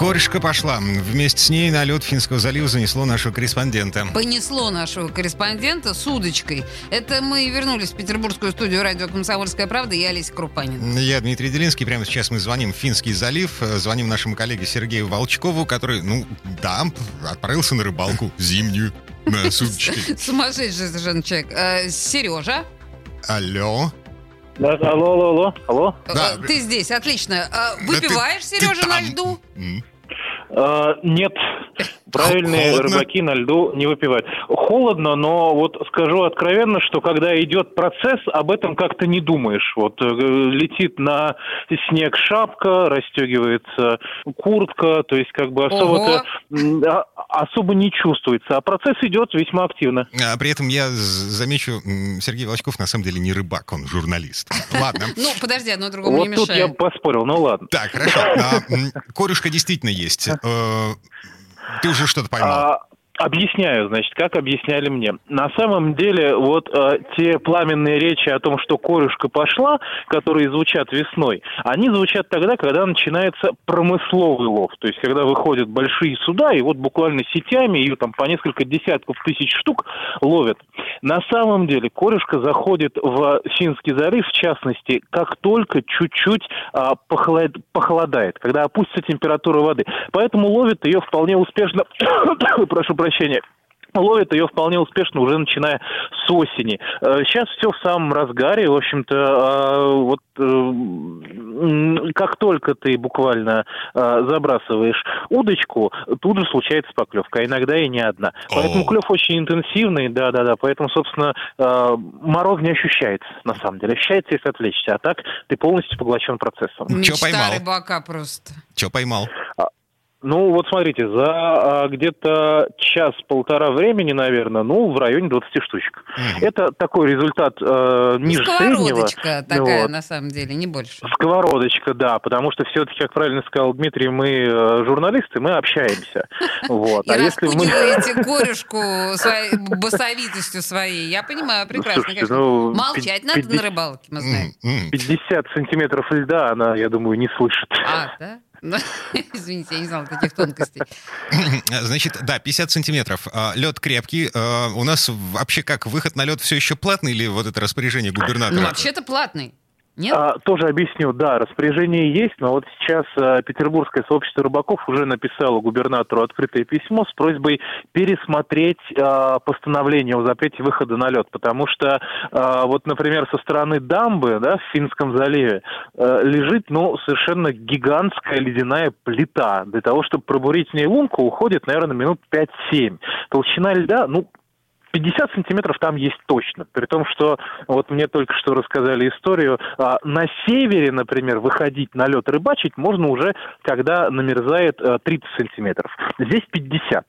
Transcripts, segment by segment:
Корешка пошла. Вместе с ней на лед Финского залива занесло нашего корреспондента. Понесло нашего корреспондента с удочкой. Это мы вернулись в петербургскую студию радио «Комсомольская правда» и Олеся Крупанин. Я Дмитрий Делинский. Прямо сейчас мы звоним в Финский залив. Звоним нашему коллеге Сергею Волчкову, который, ну, да, отправился на рыбалку зимнюю на судочке. Сумасшедший совершенно человек. Э, Сережа. Алло. Да, алло, алло, алло, алло. Да. Э, Ты здесь, отлично. Э, ты- Выпиваешь, ты Сережа, на там. льду? М. А, нет, правильные Холодно? рыбаки на льду не выпивают. Холодно, но вот скажу откровенно, что когда идет процесс, об этом как-то не думаешь. Вот э, летит на снег шапка, расстегивается куртка, то есть как бы особо-то м, а- особо не чувствуется. А процесс идет весьма активно. А при этом я замечу, Сергей Волчков на самом деле не рыбак, он журналист. Ладно. Ну, подожди, одно другому Вот не тут я мешает. поспорил, ну ладно. Так, хорошо. А, Корюшка действительно есть. Ты уже что-то поймал? А, Объясняю, значит, как объясняли мне. На самом деле, вот э, те пламенные речи о том, что корюшка пошла, которые звучат весной, они звучат тогда, когда начинается промысловый лов. То есть, когда выходят большие суда, и вот буквально сетями ее там по несколько десятков тысяч штук ловят. На самом деле, корюшка заходит в Финский залив, в частности, как только чуть-чуть а, похолод- похолодает, когда опустится температура воды. Поэтому ловит ее вполне успешно, прошу прощения, ловит ее вполне успешно уже начиная с осени. Э, Сейчас все в самом разгаре, в общем-то, а, вот э, как только ты буквально а, забрасываешь удочку, тут же случается поклевка, а иногда и не одна. Поэтому клев очень интенсивный, да-да-да, поэтому, собственно, а, мороз не ощущается, на самом деле. Ощущается, если отвлечься, а так ты полностью поглощен процессом. Мечта поймал? рыбака просто. Че поймал? Ну, вот смотрите, за а, где-то час-полтора времени, наверное, ну, в районе 20 штучек. Мгм. Это такой результат э, ниже среднего. Сковородочка такая, Вот. на самом деле, не больше. Сковородочка, да, потому что все-таки, как правильно сказал Дмитрий, мы э, журналисты, мы общаемся. Вот. И А если мы... корюшку своей басовитостью своей. Я понимаю прекрасно, Слушайте, ну, Молчать надо на рыбалке, мы знаем. М, м. 50 сантиметров льда она, я думаю, не слышит. А, да? Ну, Извините, я не знала таких тонкостей. Значит, да, 50 сантиметров. Лед крепкий. А, У нас вообще как, выход на лед все еще платный или вот это распоряжение Ну, губернатора? вообще-то платный. Нет? А, тоже объясню, да, распоряжение есть, но вот сейчас а, Петербургское сообщество рыбаков уже написало губернатору открытое письмо с просьбой пересмотреть а, постановление о запрете выхода на лед, потому что а, вот, например, со стороны дамбы, да, в Финском заливе э, лежит, ну, совершенно гигантская ледяная плита. Для того, чтобы пробурить в ней лунку, уходит, наверное, минут 5-7. Толщина льда, ну, 50 сантиметров там есть точно. При том, что вот мне только что рассказали историю. а, На севере, например, выходить на лед рыбачить можно уже, когда намерзает а, 30 сантиметров. Здесь 50.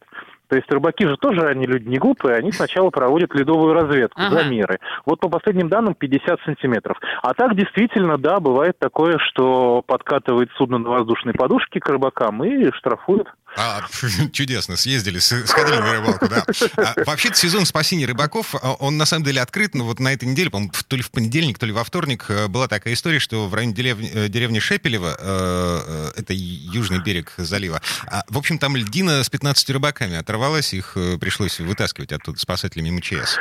То есть рыбаки же тоже, они люди не глупые, они сначала проводят ледовую разведку, Ага. замеры. Вот по последним данным 50 сантиметров. А так действительно, да, бывает такое, что подкатывает судно на воздушной подушке к рыбакам и штрафуют. А, чудесно, съездили, сходили на рыбалку, да. А, вообще-то сезон спасения рыбаков, а, он на самом деле открыт, но вот на этой неделе, по-моему, то ли в понедельник, то ли во вторник, э, была такая история, что в районе деревни, э, деревни Шепелево, э, э, это южный берег залива, а, в общем, там льдина с 15 рыбаками оторвалась, их пришлось вытаскивать оттуда спасателями МЧС.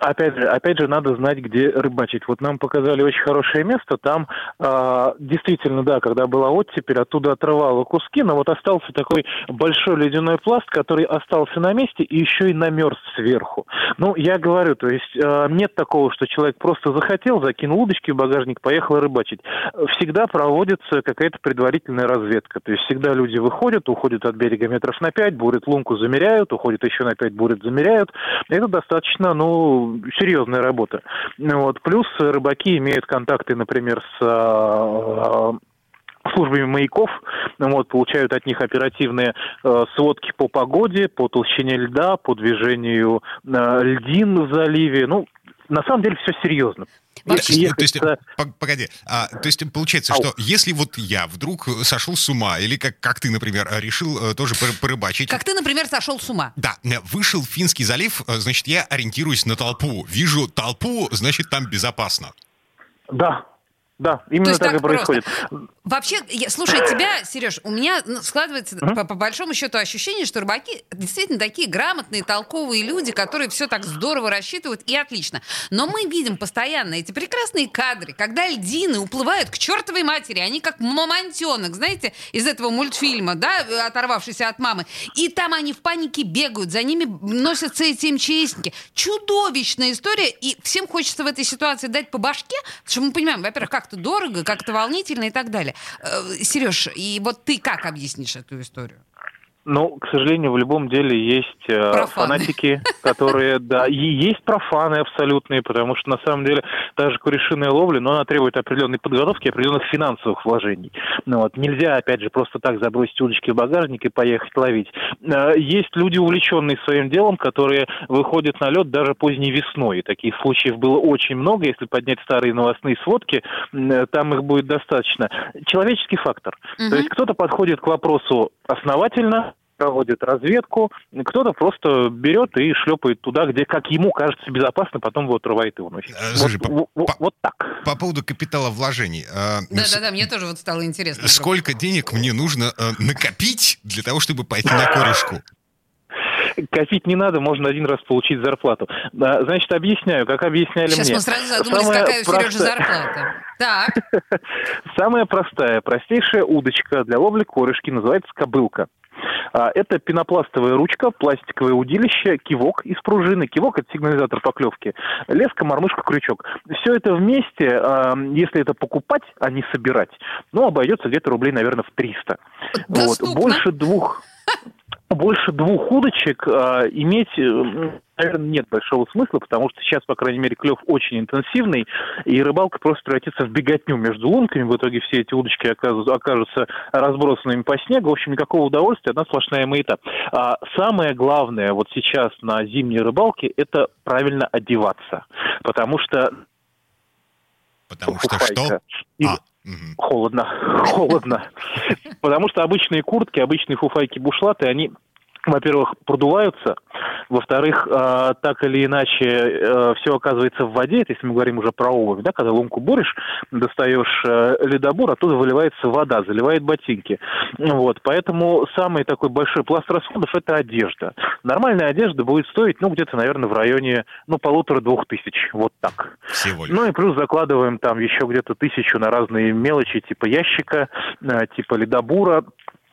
Опять же, опять же, надо знать, где рыбачить. Вот нам показали очень хорошее место. Там а, действительно, да, когда была оттепель, оттуда отрывало куски, но вот остался такой большой ледяной пласт, который остался на месте и еще и намерз сверху. Ну, я говорю, то есть а, нет такого, что человек просто захотел, закинул удочки в багажник, поехал рыбачить. Всегда проводится какая-то предварительная разведка. То есть всегда люди выходят, уходят от берега метров на пять, бурят лунку, замеряют, уходят еще на пять, бурят, замеряют. Это достаточно, ну, серьезная работа. Вот. Плюс рыбаки имеют контакты, например, с а, службами маяков, вот, получают от них оперативные э, сводки по погоде, по толщине льда, по движению э, льдин в заливе. Ну, на самом деле все серьезно. Вообще, ехать... то есть, погоди, а, то есть получается, Ау. что если вот я вдруг сошел с ума, или как, как ты, например, решил э, тоже порыбачить... Как ты, например, сошел с ума. Да, вышел в Финский залив, э, значит, я ориентируюсь на толпу. Вижу толпу, значит, там безопасно. Да, да, именно так, так и происходит. Вообще, я, слушай, тебя, Сереж, у меня ну, складывается mm-hmm. по, по большому счету ощущение, что рыбаки действительно такие грамотные, толковые люди, которые все так здорово рассчитывают и отлично. Но мы видим постоянно эти прекрасные кадры, когда льдины уплывают к чертовой матери, они как мамонтенок, знаете, из этого мультфильма, да, оторвавшийся от мамы. И там они в панике бегают, за ними носятся эти МЧСники. Чудовищная история, и всем хочется в этой ситуации дать по башке, потому что мы понимаем, во-первых, как как-то дорого, как-то волнительно и так далее. Э, Сереж, и вот ты как объяснишь эту историю? Ну, к сожалению, в любом деле есть э, профаны. фанатики, которые, да, и есть профаны абсолютные, потому что на самом деле даже курешиная ловля, но она требует определенной подготовки, определенных финансовых вложений. Ну, вот, нельзя, опять же, просто так забросить удочки в багажник и поехать ловить. Э, есть люди, увлеченные своим делом, которые выходят на лед даже поздней весной. Таких случаев было очень много. Если поднять старые новостные сводки, э, там их будет достаточно. Человеческий фактор. Угу. То есть кто-то подходит к вопросу основательно, проводит разведку, кто-то просто берет и шлепает туда, где, как ему кажется, безопасно, потом его отрывает и уносит. Э, слушай, вот, по, вот, по, вот так. По поводу капитала вложений. Э, Да-да-да, мне тоже вот стало интересно. Сколько просто. денег мне нужно э, накопить для того, чтобы пойти на корешку? Копить не надо, можно один раз получить зарплату. Значит, объясняю, как объясняли Сейчас мне. Сейчас мы сразу задумались, Самая какая у Сережи зарплата. Так. Самая простая, простейшая удочка для ловли корешки называется кобылка. А, это пенопластовая ручка, пластиковое удилище, кивок из пружины. Кивок – это сигнализатор поклевки. Леска, мормышка, крючок. Все это вместе, а, если это покупать, а не собирать, ну, обойдется где-то рублей, наверное, в 300. Вот. Больше двух больше двух удочек э, иметь, наверное, нет большого смысла, потому что сейчас, по крайней мере, клев очень интенсивный, и рыбалка просто превратится в беготню между лунками. В итоге все эти удочки окажутся, окажутся разбросанными по снегу. В общем, никакого удовольствия, одна сплошная маята. А самое главное вот сейчас на зимней рыбалке – это правильно одеваться, потому что Потому что что? И... Холодно, холодно. Потому что обычные куртки, обычные фуфайки бушлаты, они во-первых, продуваются, во-вторых, э, так или иначе э, все оказывается в воде, это если мы говорим уже про обувь, да, когда ломку борешь, достаешь э, ледобор, оттуда выливается вода, заливает ботинки. Вот, поэтому самый такой большой пласт расходов – это одежда. Нормальная одежда будет стоить, ну, где-то, наверное, в районе, ну, полутора-двух тысяч, вот так. Всего лишь. Ну, и плюс закладываем там еще где-то тысячу на разные мелочи, типа ящика, э, типа ледобура,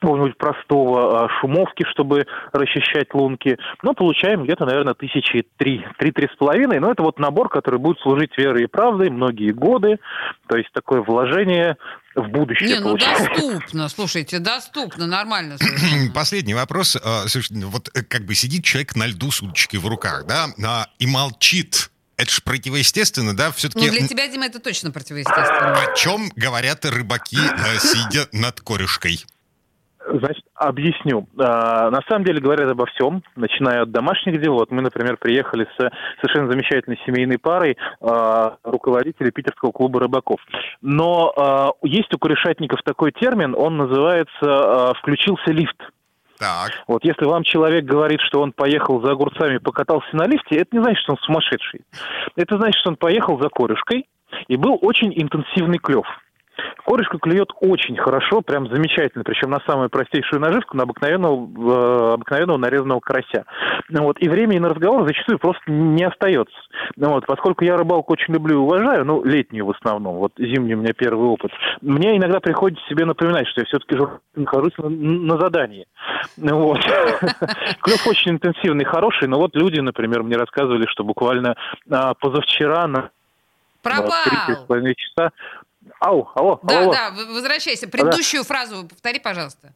какого-нибудь простого а, шумовки, чтобы расчищать лунки. Ну, получаем где-то, наверное, тысячи три, три-три с половиной. Но это вот набор, который будет служить верой и правдой многие годы. То есть такое вложение в будущее. Не, ну доступно, слушайте, доступно, нормально. Последний вопрос. А, слушайте, ну вот э, как бы сидит человек на льду с удочкой в руках, да, и молчит. Это же противоестественно, да? Все-таки... Ну, для тебя, Дима, это точно противоестественно. О чем говорят рыбаки, э, сидя над корешкой? Значит, объясню. А, на самом деле говорят обо всем, начиная от домашних дел. Вот мы, например, приехали с совершенно замечательной семейной парой а, руководителей питерского клуба рыбаков. Но а, есть у корешатников такой термин, он называется «включился лифт». Так. Вот если вам человек говорит, что он поехал за огурцами, покатался на лифте, это не значит, что он сумасшедший. Это значит, что он поехал за корешкой, и был очень интенсивный клев. Корешка клюет очень хорошо, прям замечательно, причем на самую простейшую наживку, на обыкновенного, э, обыкновенного нарезанного карася. Вот, и времени на разговор зачастую просто не остается. Вот, поскольку я рыбалку очень люблю и уважаю, ну, летнюю в основном, вот зимний у меня первый опыт, мне иногда приходится себе напоминать, что я все-таки нахожусь на, на задании. Вот. Клев очень интенсивный, хороший, но вот люди, например, мне рассказывали, что буквально а, позавчера на Пропал. Три с половиной часа Ау, алло, да, алло. Да, возвращайся. Предыдущую да. фразу повтори, пожалуйста.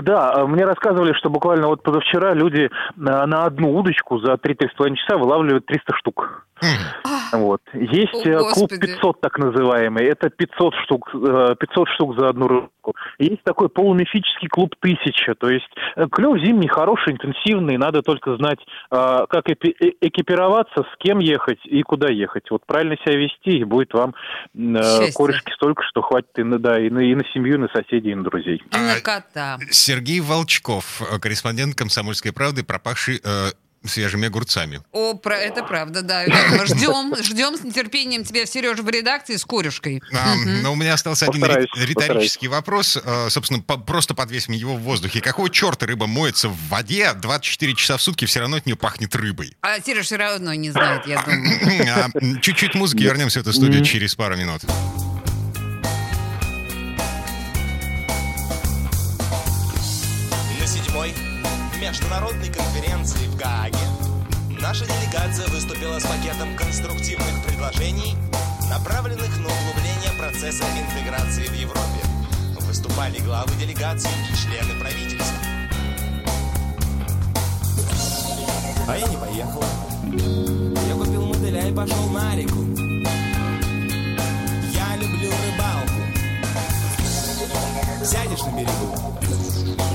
Да, мне рассказывали, что буквально вот позавчера люди на одну удочку за 3-3,5 часа вылавливают 300 штук. Вот. Есть О, э, клуб 500 так называемый. Это 500 штук, 500 э, штук за одну рыбалку. Есть такой полумифический клуб «Тысяча». То есть э, клев зимний, хороший, интенсивный. Надо только знать, э, как эпи- экипироваться, с кем ехать и куда ехать. Вот правильно себя вести, и будет вам Счастье. корешки столько, что хватит и на, да, и, на, и на семью, и на соседей, и на друзей. И на А, кота. Сергей Волчков, э, корреспондент «Комсомольской правды», пропахший э, свежими огурцами. О, про это правда, да. Ждем, ждем с нетерпением тебя, Сережа, в редакции с корюшкой. А, Но у меня остался один Постараюсь, ри- риторический вопрос. Э, Собственно, по- просто подвесим его в воздухе. Какого черта рыба моется в воде 24 часа в сутки, все равно от нее пахнет рыбой? А Сереж все равно не знает, я думаю. А, Чуть-чуть музыки, вернемся в эту студию через пару минут. Международной конференции в Гааге наша делегация выступила с пакетом конструктивных предложений, направленных на углубление процесса интеграции в Европе. Выступали главы делегаций и члены правительства. А я не поехал. Я купил мотыля и пошел на реку. Я люблю рыбалку. Сядешь на берегу,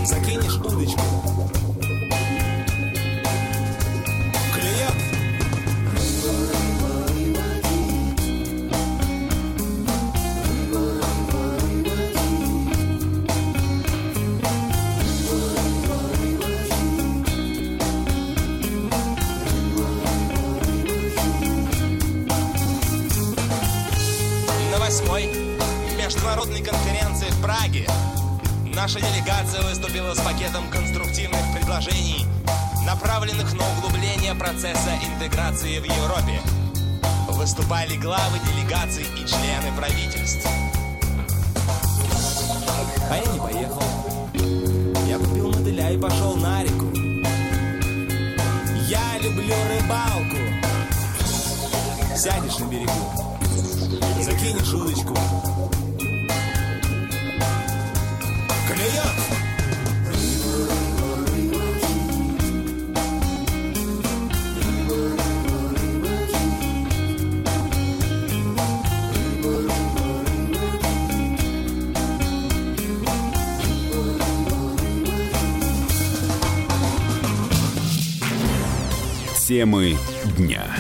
закинешь удочку. 2008 международной конференции в Праге наша делегация выступила с пакетом конструктивных предложений, направленных на углубление процесса интеграции в Европе. Выступали главы делегаций и члены правительств. А я не поехал. Я купил мотыля и пошел на реку. Я люблю рыбалку. Сядешь на берегу, закинешь удочку. Клюет! Темы дня.